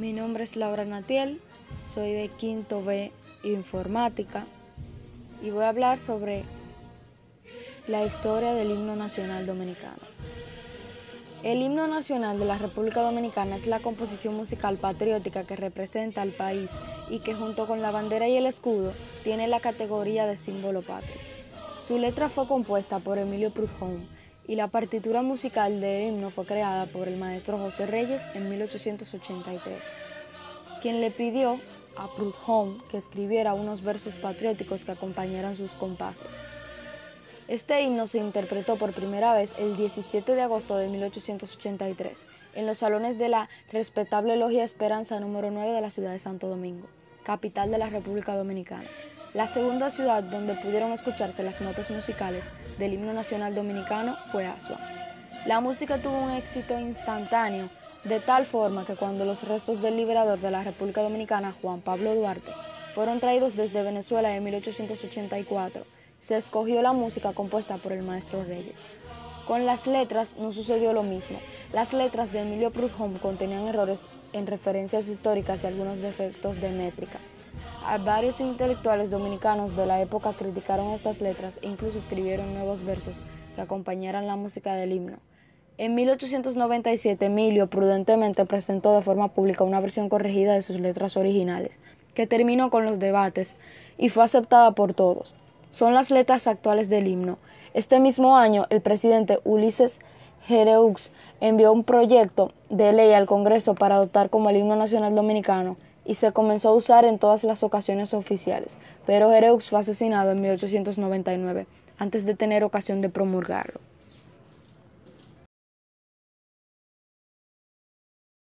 Mi nombre es Laura Natiel, soy de Quinto B Informática y voy a hablar sobre la historia del himno nacional dominicano. El himno nacional de la República Dominicana es la composición musical patriótica que representa al país y que junto con la bandera y el escudo tiene la categoría de símbolo patrio. Su letra fue compuesta por Emilio Proudhon y la partitura musical del himno fue creada por el maestro José Reyes en 1883, quien le pidió a Proudhon que escribiera unos versos patrióticos que acompañaran sus compases. Este himno se interpretó por primera vez el 17 de agosto de 1883 en los salones de la respetable Logia Esperanza número 9 de la ciudad de Santo Domingo, capital de la República Dominicana. La segunda ciudad donde pudieron escucharse las notas musicales del himno nacional dominicano fue Asua. La música tuvo un éxito instantáneo, de tal forma que cuando los restos del liberador de la República Dominicana, Juan Pablo Duarte, fueron traídos desde Venezuela en 1884, se escogió la música compuesta por el maestro Reyes. Con las letras no sucedió lo mismo. Las letras de Emilio Proudhon contenían errores en referencias históricas y algunos defectos de métrica. Varios intelectuales dominicanos de la época criticaron estas letras e incluso escribieron nuevos versos que acompañaran la música del himno. En 1897 Emilio prudentemente presentó de forma pública una versión corregida de sus letras originales, que terminó con los debates y fue aceptada por todos. Son las letras actuales del himno. Este mismo año, el presidente Ulises Jereux envió un proyecto de ley al Congreso para adoptar como el himno nacional dominicano y se comenzó a usar en todas las ocasiones oficiales, pero Jereux fue asesinado en 1899 antes de tener ocasión de promulgarlo.